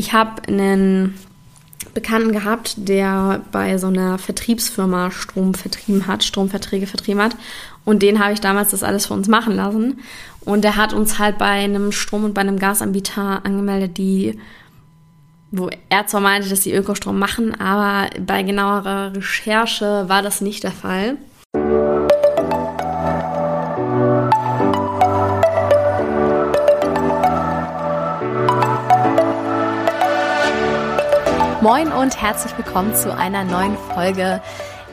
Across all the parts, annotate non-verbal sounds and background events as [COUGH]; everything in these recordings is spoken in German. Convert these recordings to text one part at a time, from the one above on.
Ich habe einen Bekannten gehabt, der bei so einer Vertriebsfirma Strom vertrieben hat, Stromverträge vertrieben hat. Und den habe ich damals das alles für uns machen lassen. Und der hat uns halt bei einem Strom- und bei einem Gasanbieter angemeldet, die, wo er zwar meinte, dass sie Ökostrom machen, aber bei genauerer Recherche war das nicht der Fall. Moin und herzlich willkommen zu einer neuen Folge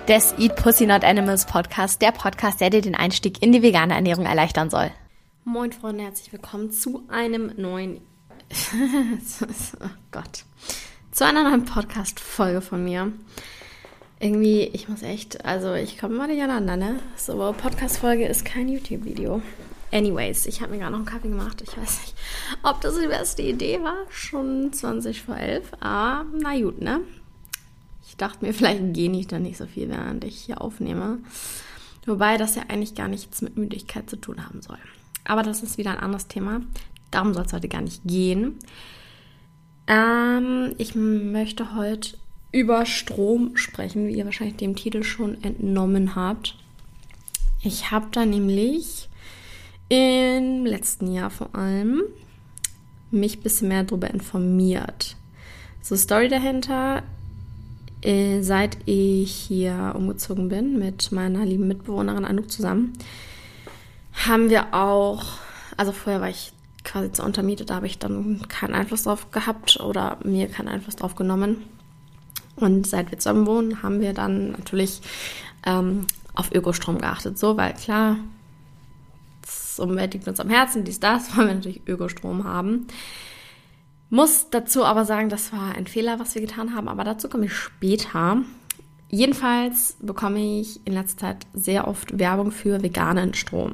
des Eat Pussy Not Animals Podcast, der Podcast, der dir den Einstieg in die vegane Ernährung erleichtern soll. Moin Freunde, herzlich willkommen zu einem neuen [LAUGHS] oh Gott. Zu einer neuen Podcast Folge von mir. Irgendwie, ich muss echt, also ich komme mal nicht aneinander, ne? So, Podcast Folge ist kein YouTube Video. Anyways, ich habe mir gerade noch einen Kaffee gemacht. Ich weiß nicht, ob das die beste Idee war. Schon 20 vor 11. Aber na gut, ne? Ich dachte mir, vielleicht gehe ich dann nicht so viel, während ich hier aufnehme. Wobei das ja eigentlich gar nichts mit Müdigkeit zu tun haben soll. Aber das ist wieder ein anderes Thema. Darum soll es heute gar nicht gehen. Ähm, ich möchte heute über Strom sprechen, wie ihr wahrscheinlich dem Titel schon entnommen habt. Ich habe da nämlich im letzten Jahr vor allem mich ein bisschen mehr darüber informiert. So, Story dahinter, äh, seit ich hier umgezogen bin mit meiner lieben Mitbewohnerin Anouk zusammen, haben wir auch, also vorher war ich quasi zu untermietet, da habe ich dann keinen Einfluss drauf gehabt oder mir keinen Einfluss drauf genommen. Und seit wir zusammen wohnen, haben wir dann natürlich ähm, auf Ökostrom geachtet. So, weil klar, Umwelt liegt uns am Herzen, dies, das, [LAUGHS] wollen wir natürlich Ökostrom haben. Muss dazu aber sagen, das war ein Fehler, was wir getan haben, aber dazu komme ich später. Jedenfalls bekomme ich in letzter Zeit sehr oft Werbung für veganen Strom.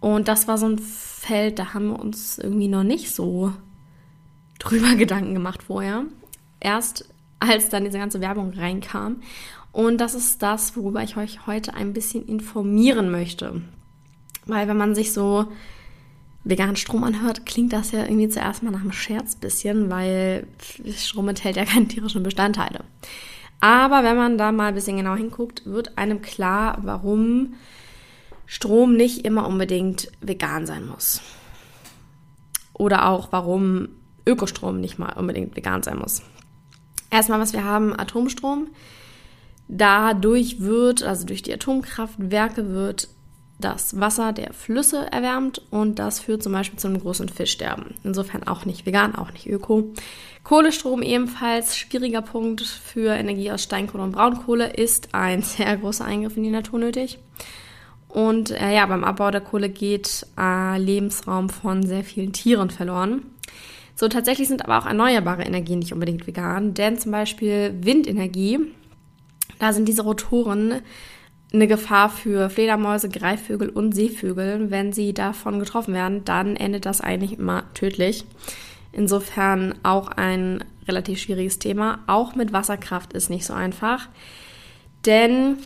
Und das war so ein Feld, da haben wir uns irgendwie noch nicht so drüber [LAUGHS] Gedanken gemacht vorher. Erst als dann diese ganze Werbung reinkam. Und das ist das, worüber ich euch heute ein bisschen informieren möchte. Weil wenn man sich so veganen Strom anhört, klingt das ja irgendwie zuerst mal nach einem Scherz bisschen, weil Strom enthält ja [LAUGHS] keine tierischen Bestandteile. Aber wenn man da mal ein bisschen genau hinguckt, wird einem klar, warum Strom nicht immer unbedingt vegan sein muss. Oder auch warum Ökostrom nicht mal unbedingt vegan sein muss. Erstmal, was wir haben, Atomstrom. Dadurch wird, also durch die Atomkraftwerke wird das Wasser der Flüsse erwärmt und das führt zum Beispiel zu einem großen Fischsterben. Insofern auch nicht vegan, auch nicht öko. Kohlestrom ebenfalls schwieriger Punkt für Energie aus Steinkohle und Braunkohle ist ein sehr großer Eingriff in die Natur nötig. Und äh, ja, beim Abbau der Kohle geht äh, Lebensraum von sehr vielen Tieren verloren. So tatsächlich sind aber auch erneuerbare Energien nicht unbedingt vegan, denn zum Beispiel Windenergie, da sind diese Rotoren eine Gefahr für Fledermäuse, Greifvögel und Seevögel. Wenn sie davon getroffen werden, dann endet das eigentlich immer tödlich. Insofern auch ein relativ schwieriges Thema. Auch mit Wasserkraft ist nicht so einfach. Denn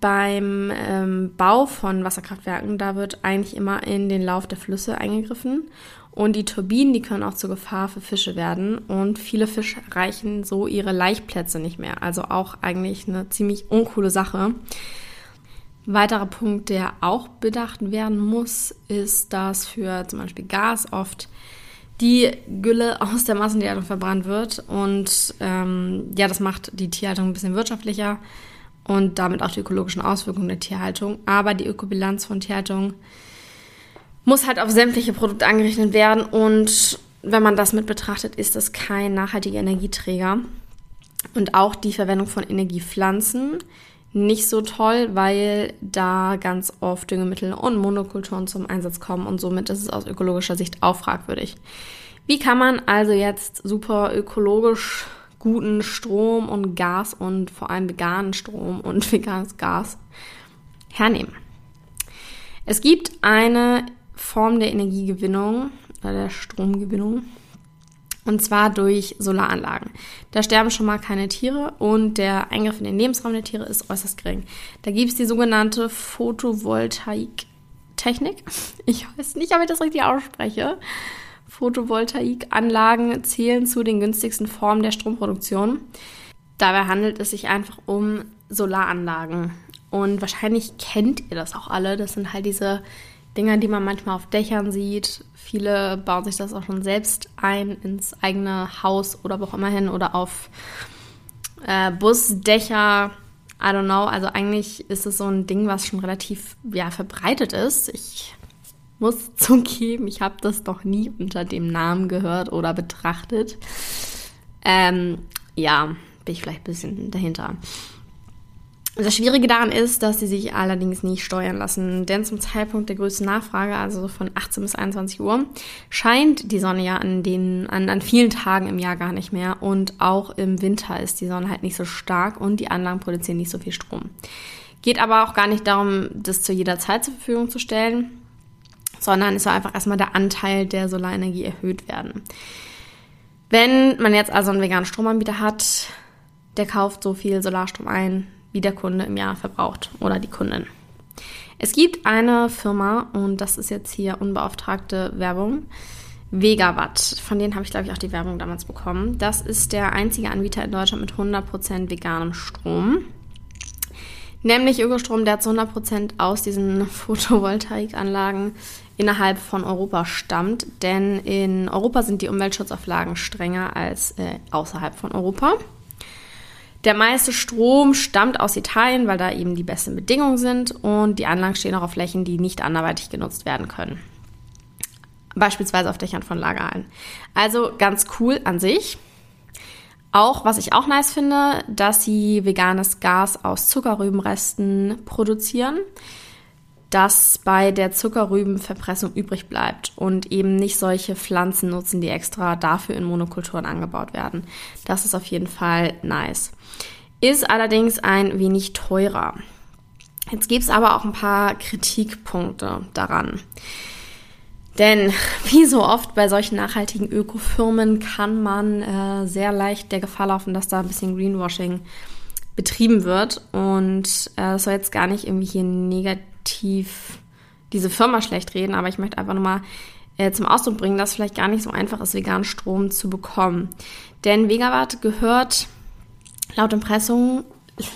beim ähm, Bau von Wasserkraftwerken, da wird eigentlich immer in den Lauf der Flüsse eingegriffen. Und die Turbinen, die können auch zur Gefahr für Fische werden. Und viele Fische erreichen so ihre Laichplätze nicht mehr. Also auch eigentlich eine ziemlich uncoole Sache. Weiterer Punkt, der auch bedacht werden muss, ist, dass für zum Beispiel Gas oft die Gülle aus der Massentierhaltung verbrannt wird. Und ähm, ja, das macht die Tierhaltung ein bisschen wirtschaftlicher und damit auch die ökologischen Auswirkungen der Tierhaltung. Aber die Ökobilanz von Tierhaltung muss halt auf sämtliche Produkte angerechnet werden und wenn man das mit betrachtet, ist das kein nachhaltiger Energieträger. Und auch die Verwendung von Energiepflanzen nicht so toll, weil da ganz oft Düngemittel und Monokulturen zum Einsatz kommen und somit ist es aus ökologischer Sicht auch fragwürdig. Wie kann man also jetzt super ökologisch guten Strom und Gas und vor allem veganen Strom und [LAUGHS] veganes Gas hernehmen? Es gibt eine Form der Energiegewinnung oder der Stromgewinnung. Und zwar durch Solaranlagen. Da sterben schon mal keine Tiere und der Eingriff in den Lebensraum der Tiere ist äußerst gering. Da gibt es die sogenannte Photovoltaik-Technik. [LAUGHS] Ich weiß nicht, ob ich das richtig ausspreche. Photovoltaikanlagen zählen zu den günstigsten Formen der Stromproduktion. Dabei handelt es sich einfach um Solaranlagen. Und wahrscheinlich kennt ihr das auch alle. Das sind halt diese Dinger, die man manchmal auf Dächern sieht. Viele bauen sich das auch schon selbst ein ins eigene Haus oder wo auch immer hin oder auf äh, Busdächer. I don't know. Also eigentlich ist es so ein Ding, was schon relativ ja, verbreitet ist. Ich muss [LAUGHS] zugeben, ich habe das noch nie unter dem Namen gehört oder betrachtet. Ähm, ja, bin ich vielleicht ein bisschen dahinter. Das Schwierige daran ist, dass sie sich allerdings nicht steuern lassen, denn zum Zeitpunkt der größten Nachfrage, also von 18 bis 21 Uhr, scheint die Sonne ja an, den, an, an vielen Tagen im Jahr gar nicht mehr und auch im Winter ist die Sonne halt nicht so stark und die Anlagen produzieren nicht so viel Strom. Geht aber auch gar nicht darum, das zu jeder Zeit zur Verfügung zu stellen, sondern es soll einfach erstmal der Anteil der Solarenergie erhöht werden. Wenn man jetzt also einen veganen Stromanbieter hat, der kauft so viel Solarstrom ein, wie der Kunde im Jahr verbraucht oder die Kundin. Es gibt eine Firma, und das ist jetzt hier unbeauftragte Werbung, Vegawatt. Von denen habe ich, glaube ich, auch die Werbung damals bekommen. Das ist der einzige Anbieter in Deutschland mit 100% veganem Strom. Nämlich Ökostrom, der zu 100% aus diesen [LAUGHS] Photovoltaikanlagen innerhalb von Europa stammt. Denn in Europa sind die Umweltschutzauflagen strenger als äh, außerhalb von Europa. Der meiste Strom stammt aus Italien, weil da eben die besten Bedingungen sind und die Anlagen stehen auch auf Flächen, die nicht anderweitig genutzt werden können. Beispielsweise auf Dächern von Lagerhallen. Also ganz cool an sich. Auch, was ich auch nice finde, dass sie veganes Gas aus Zuckerrübenresten produzieren, das bei der Zuckerrübenverpressung übrig bleibt und eben nicht solche Pflanzen nutzen, die extra dafür in Monokulturen angebaut werden. Das ist auf jeden Fall nice ist allerdings ein wenig teurer. Jetzt gibt es aber auch ein paar Kritikpunkte daran. Denn [LAUGHS] wie so oft bei solchen nachhaltigen Ökofirmen kann man äh, sehr leicht der Gefahr laufen, dass da ein bisschen Greenwashing betrieben wird. Und äh, soll jetzt gar nicht irgendwie hier negativ diese Firma schlecht reden, aber ich möchte einfach nochmal äh, zum Ausdruck bringen, dass es vielleicht gar nicht so einfach ist, veganen Strom zu bekommen. Denn Vegawatt gehört laut Impressum,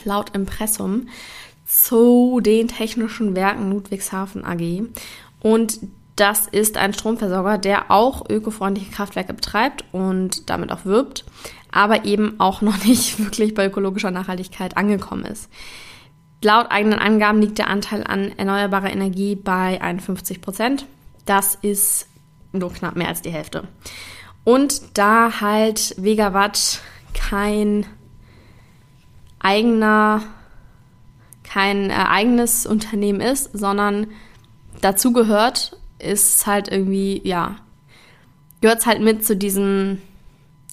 laut Impressum zu den Technischen Werken Ludwigshafen AG. Und das ist ein Stromversorger, der auch ökofreundliche Kraftwerke betreibt und damit auch wirbt, aber eben auch noch [LAUGHS] nicht wirklich bei ökologischer Nachhaltigkeit angekommen ist. Laut eigenen Angaben liegt der Anteil an erneuerbarer Energie bei 51 Prozent. Das ist nur knapp mehr als die Hälfte. Und da halt Vegawatt kein eigener, kein äh, eigenes Unternehmen ist, sondern dazu gehört, ist halt irgendwie, ja, gehört es halt mit zu diesem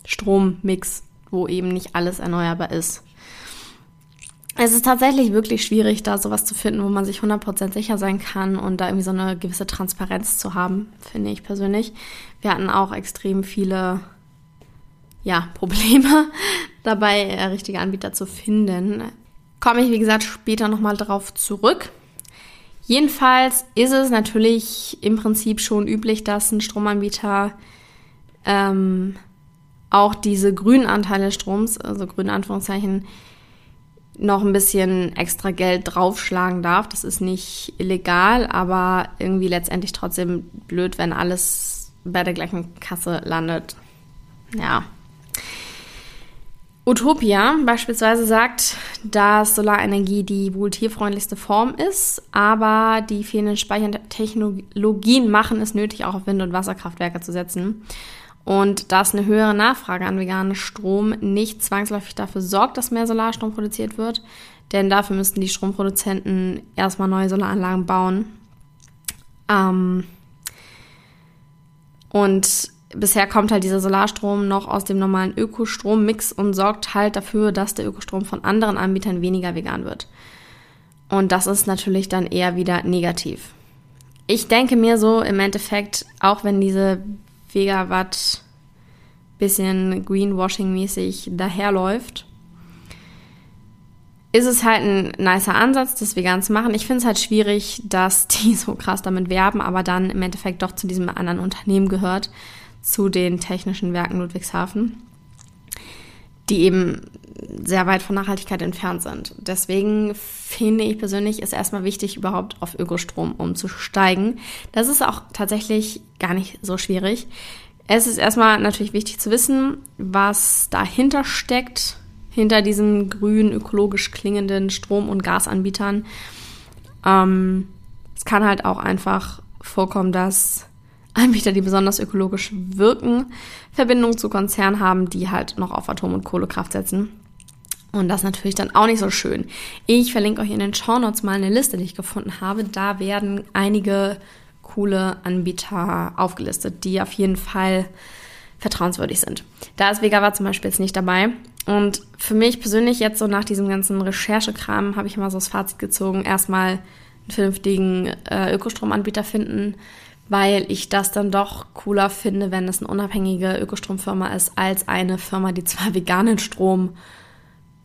Strommix, wo eben nicht alles erneuerbar ist. Es ist tatsächlich wirklich schwierig, da sowas zu finden, wo man sich 100% sicher sein kann und da irgendwie so eine gewisse Transparenz zu haben, finde ich persönlich. Wir hatten auch extrem viele ja, [LAUGHS] Probleme dabei, äh, richtige Anbieter zu finden. Komme ich, wie gesagt, später nochmal drauf zurück. Jedenfalls ist es natürlich im Prinzip schon üblich, dass ein Stromanbieter ähm, auch diese grünen Anteile Stroms, also grüne Anführungszeichen, noch ein bisschen extra Geld draufschlagen darf. Das ist nicht illegal, aber irgendwie letztendlich trotzdem blöd, wenn alles bei der gleichen Kasse landet. Ja, Utopia beispielsweise sagt, dass Solarenergie die wohl tierfreundlichste Form ist, aber die fehlenden Speichertechnologien machen es nötig, auch auf Wind- und Wasserkraftwerke zu setzen. Und dass eine höhere Nachfrage an veganem Strom nicht zwangsläufig dafür sorgt, dass mehr Solarstrom produziert wird, denn dafür müssten die Stromproduzenten erstmal neue Solaranlagen bauen. Ähm und bisher kommt halt dieser Solarstrom noch aus dem normalen Ökostrommix und sorgt halt dafür, dass der Ökostrom von anderen Anbietern weniger vegan wird. Und das ist natürlich dann eher wieder negativ. Ich denke mir so im Endeffekt, auch wenn diese Vegawatt bisschen Greenwashing-mäßig daherläuft, ist es halt ein nicer Ansatz, das vegan zu machen. Ich finde es halt schwierig, dass [LAUGHS] die so krass damit werben, aber dann im Endeffekt doch zu diesem anderen Unternehmen gehört, zu den Technischen Werken Ludwigshafen, die eben sehr weit von Nachhaltigkeit entfernt sind. Deswegen finde ich persönlich, ist erstmal wichtig, überhaupt auf Ökostrom umzusteigen. Das ist auch tatsächlich gar nicht so schwierig. Es ist erstmal natürlich wichtig zu wissen, was dahinter steckt, hinter diesen grün, ökologisch klingenden Strom- und Gasanbietern. Ähm, es kann halt auch einfach vorkommen, dass Anbieter, die besonders ökologisch wirken, Verbindungen zu Konzernen haben, die halt noch auf Atom- und Kohlekraft setzen. Und das natürlich dann auch nicht so schön. Ich verlinke euch in den Show Notes mal eine Liste, die ich gefunden habe. Da werden einige coole Anbieter aufgelistet, die auf jeden Fall vertrauenswürdig sind. Da ist Vegava zum Beispiel jetzt nicht dabei. Und für mich persönlich jetzt so nach diesem ganzen Recherchekram habe ich immer so das Fazit gezogen, erstmal einen vernünftigen äh, Ökostromanbieter finden, weil ich das dann doch cooler finde, wenn es eine unabhängige Ökostromfirma ist, als eine Firma, die zwar [LAUGHS] veganen Strom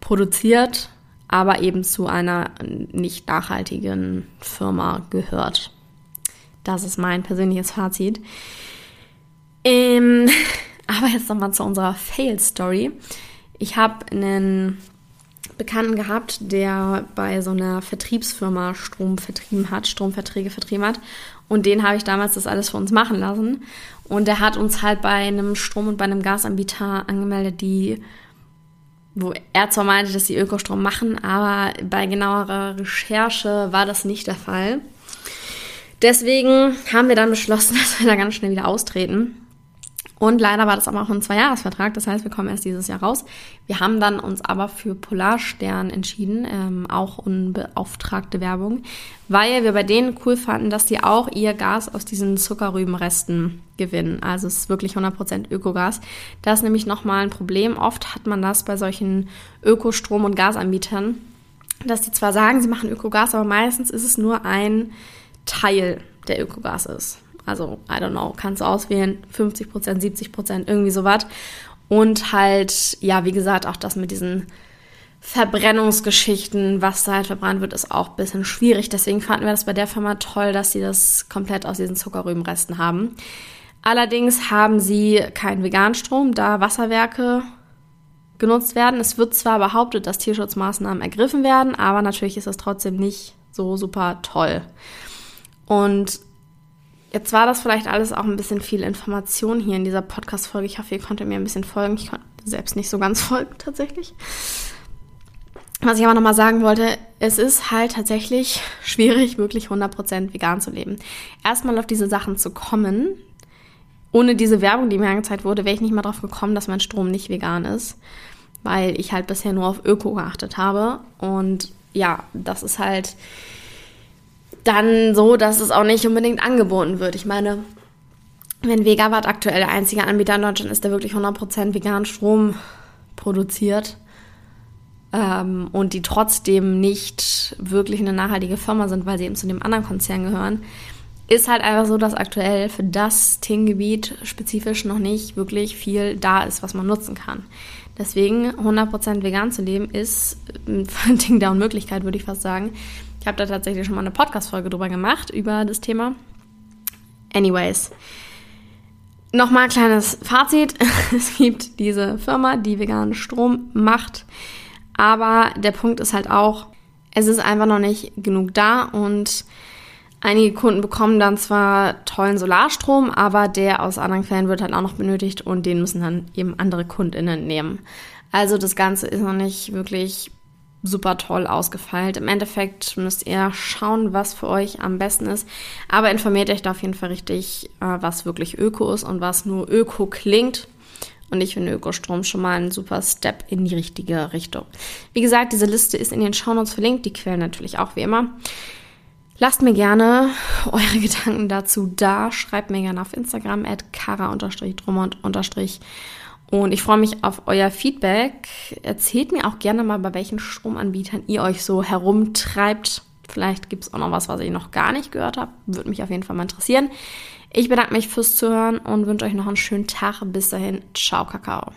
produziert, aber eben zu einer nicht nachhaltigen Firma gehört. Das ist mein persönliches Fazit. Ähm, [LAUGHS] aber jetzt nochmal zu unserer Fail-Story. Ich habe einen Bekannten gehabt, der bei so einer Vertriebsfirma Strom vertrieben hat, Stromverträge vertrieben hat. Und den habe ich damals das alles für uns machen lassen. Und der hat uns halt bei einem Strom- und bei einem Gasanbieter angemeldet, die, wo er zwar meinte, dass sie Ökostrom machen, aber bei genauerer Recherche war das nicht der Fall. Deswegen haben wir dann beschlossen, [LAUGHS] dass wir da ganz schnell wieder austreten und leider war das aber auch ein Zweijahresvertrag, das heißt, wir kommen erst dieses Jahr raus. Wir haben dann uns aber für Polarstern entschieden, ähm, auch unbeauftragte Werbung, weil wir bei denen cool fanden, dass die auch ihr Gas aus diesen Zuckerrübenresten gewinnen. Also es ist wirklich 100% Ökogas. Das ist nämlich nochmal ein Problem. Oft hat man das bei solchen Ökostrom- und Gasanbietern, dass die zwar sagen, sie machen Ökogas, aber meistens ist es nur ein Teil der Ökogas ist. Also, I don't know, kannst du auswählen, 50 Prozent, 70 Prozent, irgendwie sowas. Und halt, ja, wie gesagt, auch das mit diesen Verbrennungsgeschichten, was da halt verbrannt wird, ist auch ein bisschen schwierig. Deswegen fanden wir das bei der Firma toll, dass sie das komplett aus diesen Zuckerrübenresten haben. Allerdings haben sie keinen Veganstrom, da Wasserwerke genutzt werden. Es wird zwar behauptet, dass Tierschutzmaßnahmen ergriffen werden, aber natürlich ist das trotzdem nicht so super toll. Und Jetzt war das vielleicht alles auch ein bisschen viel Information hier in dieser Podcast-Folge. Ich hoffe, ihr konntet mir ein bisschen folgen. Ich konnte selbst nicht so ganz [LAUGHS] folgen, tatsächlich. Was ich aber nochmal sagen wollte, es ist halt tatsächlich schwierig, wirklich 100% vegan zu leben. Erstmal auf diese Sachen zu kommen. Ohne diese Werbung, die mir angezeigt wurde, wäre ich nicht mal drauf gekommen, dass mein Strom nicht vegan ist. Weil ich halt bisher nur auf Öko geachtet habe. Und ja, das ist halt dann so, dass es auch nicht unbedingt angeboten wird. Ich meine, wenn Vegawatt aktuell der einzige Anbieter in Deutschland ist, der wirklich 100% veganen Strom produziert ähm, und die trotzdem nicht wirklich eine nachhaltige Firma sind, weil sie eben zu dem anderen Konzern gehören, ist halt einfach so, dass aktuell für das Themengebiet spezifisch noch nicht wirklich viel da ist, was man nutzen kann. Deswegen 100% vegan zu leben ist ein Ding der Unmöglichkeit, würde ich fast sagen. Ich habe da tatsächlich schon mal eine Podcast-Folge drüber gemacht, über das Thema. Anyways. Nochmal ein kleines Fazit. [LAUGHS] Es gibt diese Firma, die veganen Strom macht. Aber der Punkt ist halt auch, es ist einfach noch nicht genug da und einige Kunden bekommen dann zwar tollen Solarstrom, aber der aus anderen Quellen wird halt auch noch benötigt und den müssen dann eben andere KundInnen nehmen. Also das Ganze ist noch nicht wirklich super toll ausgefeilt. Im Endeffekt müsst ihr schauen, was für euch am besten ist. Aber informiert euch da auf jeden Fall richtig, äh, was wirklich Öko ist und was nur Öko klingt. Und ich finde Ökostrom schon mal ein super Step in die richtige Richtung. Wie gesagt, diese Liste ist in den Shownotes verlinkt, die Quellen natürlich auch wie immer. Lasst mir gerne [LAUGHS] eure Gedanken dazu da. Schreibt mir gerne auf Instagram at kara-drummond- und ich freue mich auf euer Feedback. Erzählt mir auch gerne mal, bei welchen Stromanbietern ihr euch so herumtreibt. Vielleicht gibt es auch noch was, was ich noch gar nicht gehört habe. Würde mich auf jeden Fall mal interessieren. Ich bedanke mich fürs Zuhören und wünsche euch noch einen schönen Tag. Bis dahin, ciao, Kakao.